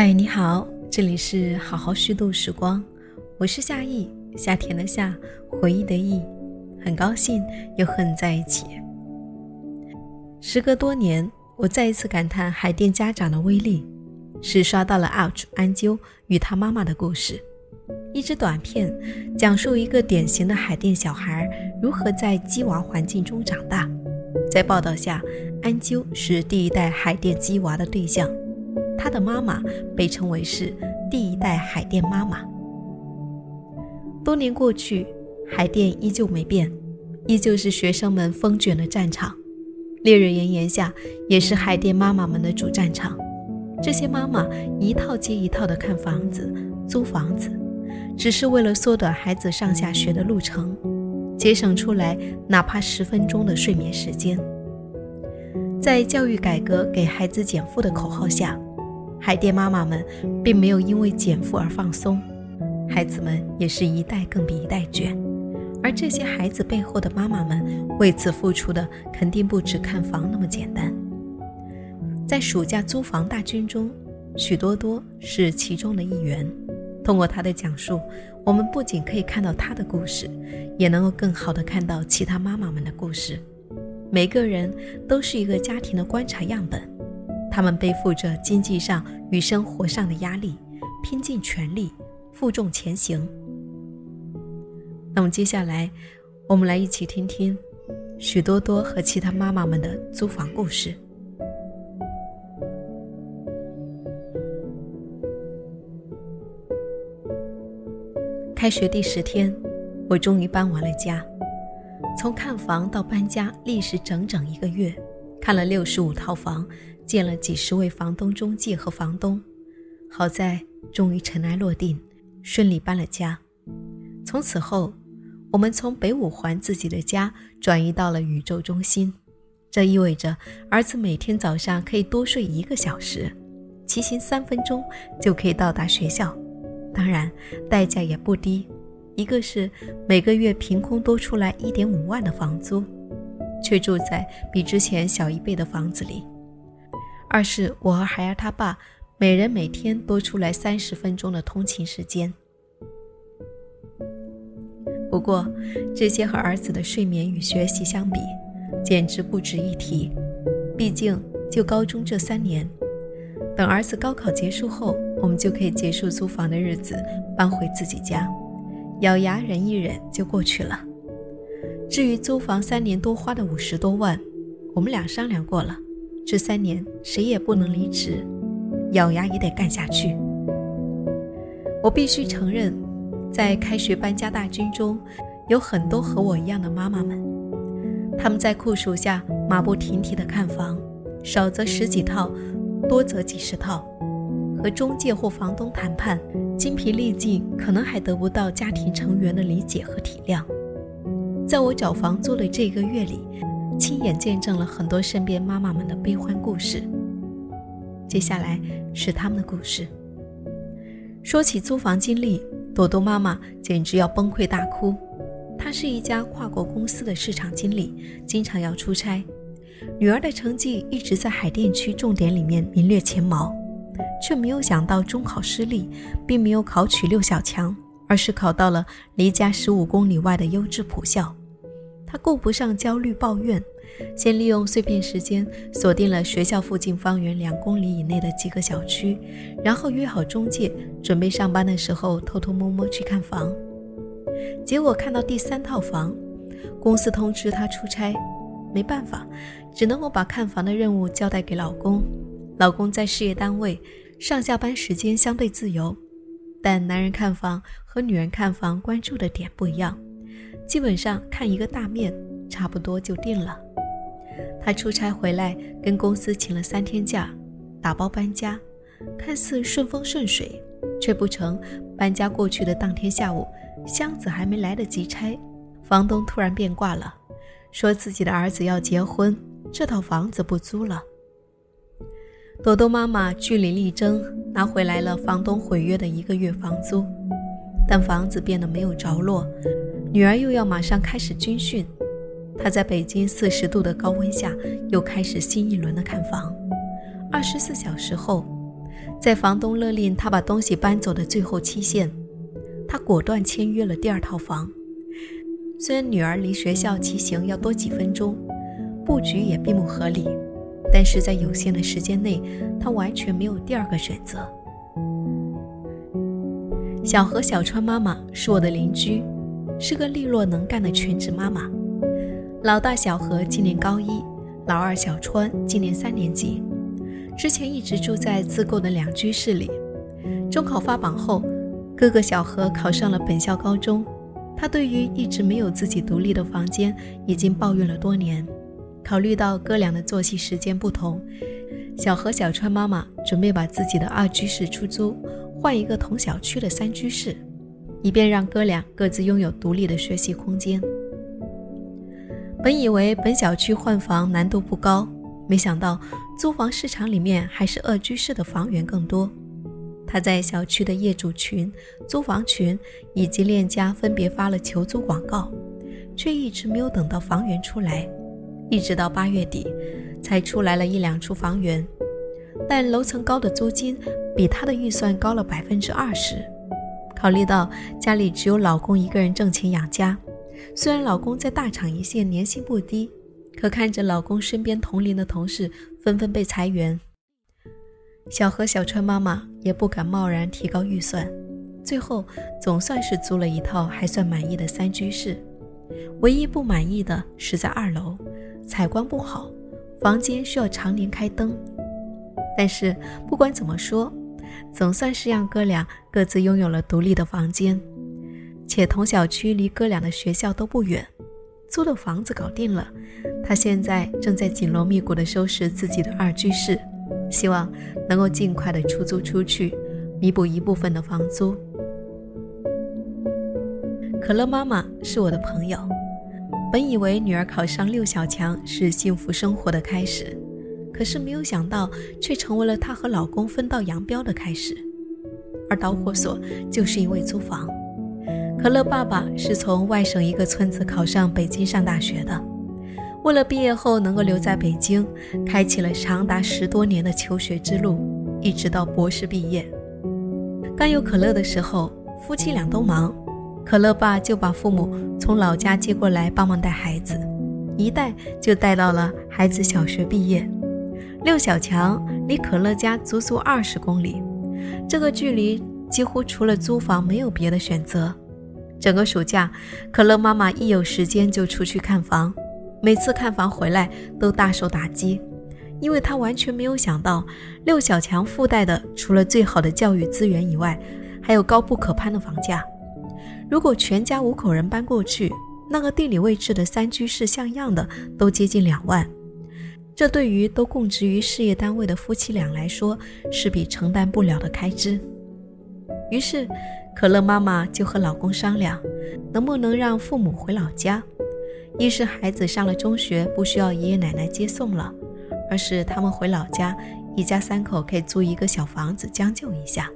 嗨，你好，这里是好好虚度时光，我是夏意，夏天的夏，回忆的忆，很高兴又和你在一起。时隔多年，我再一次感叹海淀家长的威力，是刷到了 UP 主安啾与他妈妈的故事，一支短片，讲述一个典型的海淀小孩如何在鸡娃环境中长大。在报道下，安啾是第一代海淀鸡娃的对象。他的妈妈被称为是第一代海淀妈妈。多年过去，海淀依旧没变，依旧是学生们风卷的战场，烈日炎炎下，也是海淀妈妈们的主战场。这些妈妈一套接一套的看房子、租房子，只是为了缩短孩子上下学的路程，节省出来哪怕十分钟的睡眠时间。在教育改革给孩子减负的口号下。海淀妈妈们并没有因为减负而放松，孩子们也是一代更比一代卷，而这些孩子背后的妈妈们为此付出的肯定不止看房那么简单。在暑假租房大军中，许多多是其中的一员。通过他的讲述，我们不仅可以看到他的故事，也能够更好的看到其他妈妈们的故事。每个人都是一个家庭的观察样本。他们背负着经济上与生活上的压力，拼尽全力，负重前行。那么接下来，我们来一起听听许多多和其他妈妈们的租房故事。开学第十天，我终于搬完了家。从看房到搬家，历时整整一个月，看了六十五套房。见了几十位房东、中介和房东，好在终于尘埃落定，顺利搬了家。从此后，我们从北五环自己的家转移到了宇宙中心，这意味着儿子每天早上可以多睡一个小时，骑行三分钟就可以到达学校。当然，代价也不低，一个是每个月凭空多出来一点五万的房租，却住在比之前小一倍的房子里。二是我和孩儿他爸每人每天多出来三十分钟的通勤时间。不过，这些和儿子的睡眠与学习相比，简直不值一提。毕竟，就高中这三年，等儿子高考结束后，我们就可以结束租房的日子，搬回自己家，咬牙忍一忍就过去了。至于租房三年多花的五十多万，我们俩商量过了。这三年谁也不能离职，咬牙也得干下去。我必须承认，在开学搬家大军中，有很多和我一样的妈妈们，他们在酷暑下马不停蹄地看房，少则十几套，多则几十套，和中介或房东谈判，精疲力尽，可能还得不到家庭成员的理解和体谅。在我找房租的这个月里。亲眼见证了很多身边妈妈们的悲欢故事。接下来是他们的故事。说起租房经历，朵朵妈妈简直要崩溃大哭。她是一家跨国公司的市场经理，经常要出差。女儿的成绩一直在海淀区重点里面名列前茅，却没有想到中考失利，并没有考取六小强，而是考到了离家十五公里外的优质普校。他顾不上焦虑抱怨，先利用碎片时间锁定了学校附近方圆两公里以内的几个小区，然后约好中介，准备上班的时候偷偷摸摸去看房。结果看到第三套房，公司通知他出差，没办法，只能够把看房的任务交代给老公。老公在事业单位，上下班时间相对自由，但男人看房和女人看房关注的点不一样。基本上看一个大面，差不多就定了。他出差回来，跟公司请了三天假，打包搬家，看似顺风顺水，却不成。搬家过去的当天下午，箱子还没来得及拆，房东突然变卦了，说自己的儿子要结婚，这套房子不租了。朵朵妈妈据理力争，拿回来了房东毁约的一个月房租，但房子变得没有着落。女儿又要马上开始军训，她在北京四十度的高温下又开始新一轮的看房。二十四小时后，在房东勒令他把东西搬走的最后期限，他果断签约了第二套房。虽然女儿离学校骑行要多几分钟，布局也并不合理，但是在有限的时间内，他完全没有第二个选择。小何、小川妈妈是我的邻居，是个利落能干的全职妈妈。老大小何今年高一，老二小川今年三年级。之前一直住在自购的两居室里。中考发榜后，哥哥小何考上了本校高中。他对于一直没有自己独立的房间已经抱怨了多年。考虑到哥俩的作息时间不同，小何、小川妈妈准备把自己的二居室出租，换一个同小区的三居室，以便让哥俩各自拥有独立的学习空间。本以为本小区换房难度不高，没想到租房市场里面还是二居室的房源更多。他在小区的业主群、租房群以及链家分别发了求租广告，却一直没有等到房源出来，一直到八月底才出来了一两处房源，但楼层高的租金比他的预算高了百分之二十。考虑到家里只有老公一个人挣钱养家，虽然老公在大厂一线年薪不低，可看着老公身边同龄的同事纷纷被裁员。小何、小川妈妈也不敢贸然提高预算，最后总算是租了一套还算满意的三居室。唯一不满意的是在二楼，采光不好，房间需要常年开灯。但是不管怎么说，总算是让哥俩各自拥有了独立的房间，且同小区离哥俩的学校都不远。租的房子搞定了，他现在正在紧锣密鼓地收拾自己的二居室。希望能够尽快的出租出去，弥补一部分的房租。可乐妈妈是我的朋友，本以为女儿考上六小强是幸福生活的开始，可是没有想到，却成为了她和老公分道扬镳的开始。而导火索就是因为租房。可乐爸爸是从外省一个村子考上北京上大学的。为了毕业后能够留在北京，开启了长达十多年的求学之路，一直到博士毕业。刚有可乐的时候，夫妻俩都忙，可乐爸就把父母从老家接过来帮忙带孩子，一带就带到了孩子小学毕业。六小强离可乐家足足二十公里，这个距离几乎除了租房没有别的选择。整个暑假，可乐妈妈一有时间就出去看房。每次看房回来都大受打击，因为她完全没有想到六小强附带的除了最好的教育资源以外，还有高不可攀的房价。如果全家五口人搬过去，那个地理位置的三居室像样的都接近两万，这对于都供职于事业单位的夫妻俩来说是笔承担不了的开支。于是，可乐妈妈就和老公商量，能不能让父母回老家。一是孩子上了中学，不需要爷爷奶奶接送了；二是他们回老家，一家三口可以租一个小房子将就一下，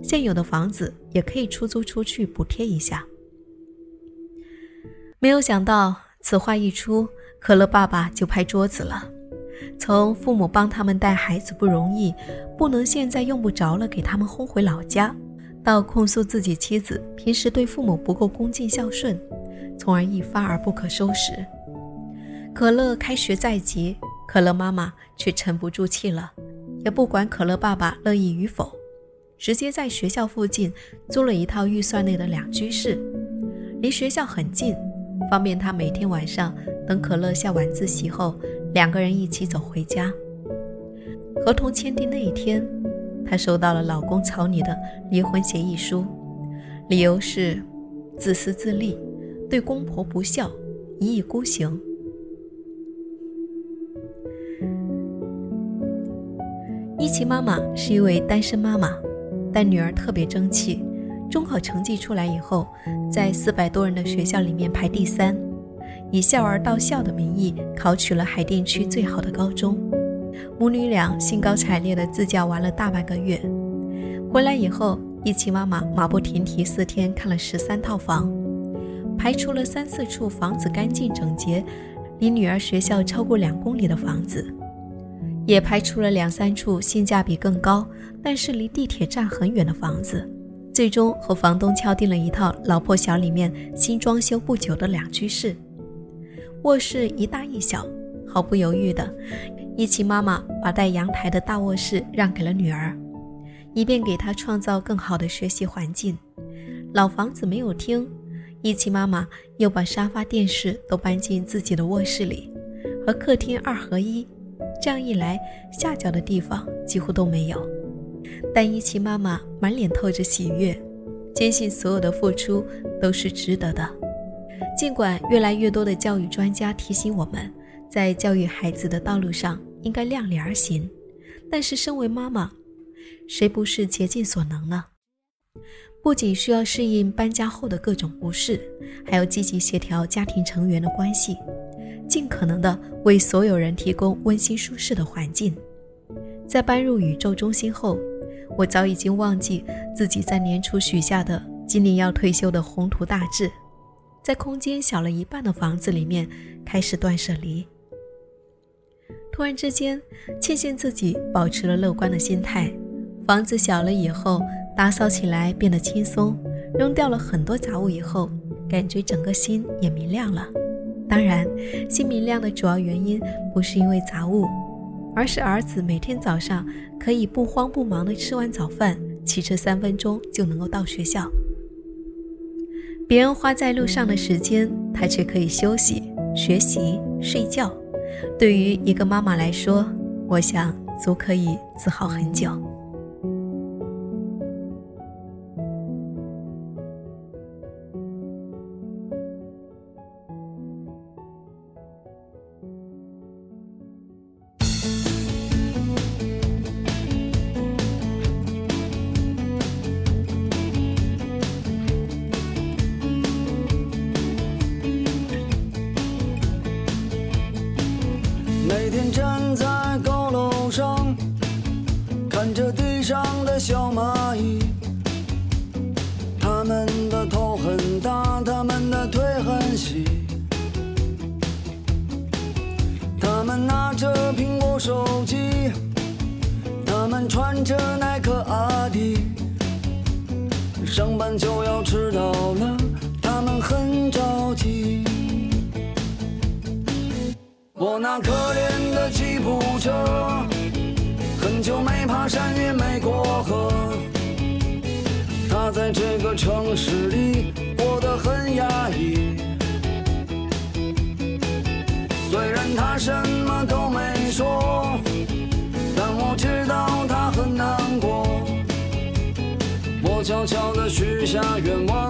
现有的房子也可以出租出去补贴一下。没有想到此话一出，可乐爸爸就拍桌子了。从父母帮他们带孩子不容易，不能现在用不着了给他们轰回老家，到控诉自己妻子平时对父母不够恭敬孝顺。从而一发而不可收拾。可乐开学在即，可乐妈妈却沉不住气了，也不管可乐爸爸乐意与否，直接在学校附近租了一套预算内的两居室，离学校很近，方便他每天晚上等可乐下晚自习后，两个人一起走回家。合同签订那一天，她收到了老公草拟的离婚协议书，理由是自私自利。对公婆不孝，一意孤行。一琪妈妈是一位单身妈妈，但女儿特别争气。中考成绩出来以后，在四百多人的学校里面排第三，以孝儿到校的名义考取了海淀区最好的高中。母女俩兴高采烈地自驾玩了大半个月，回来以后，一琪妈妈马不停蹄四天看了十三套房。排除了三四处房子干净整洁，离女儿学校超过两公里的房子，也排出了两三处性价比更高，但是离地铁站很远的房子。最终和房东敲定了一套老破小里面新装修不久的两居室，卧室一大一小。毫不犹豫的，一琪妈妈把带阳台的大卧室让给了女儿，以便给她创造更好的学习环境。老房子没有厅，一琪妈妈又把沙发、电视都搬进自己的卧室里，和客厅二合一。这样一来，下脚的地方几乎都没有。但一琪妈妈满脸透着喜悦，坚信所有的付出都是值得的。尽管越来越多的教育专家提醒我们，在教育孩子的道路上应该量力而行，但是身为妈妈，谁不是竭尽所能呢？不仅需要适应搬家后的各种不适，还要积极协调家庭成员的关系，尽可能的为所有人提供温馨舒适的环境。在搬入宇宙中心后，我早已经忘记自己在年初许下的今年要退休的宏图大志，在空间小了一半的房子里面开始断舍离。突然之间，庆幸自己保持了乐观的心态。房子小了以后，打扫起来变得轻松，扔掉了很多杂物以后，感觉整个心也明亮了。当然，心明亮的主要原因不是因为杂物。而是儿子每天早上可以不慌不忙地吃完早饭，骑车三分钟就能够到学校。别人花在路上的时间，他却可以休息、学习、睡觉。对于一个妈妈来说，我想足可以自豪很久。着耐克阿迪，上班就要迟到了，他们很着急。我那可怜的吉普车。很久没爬山，也没过河。他在这个城市里过得很压抑。下愿望，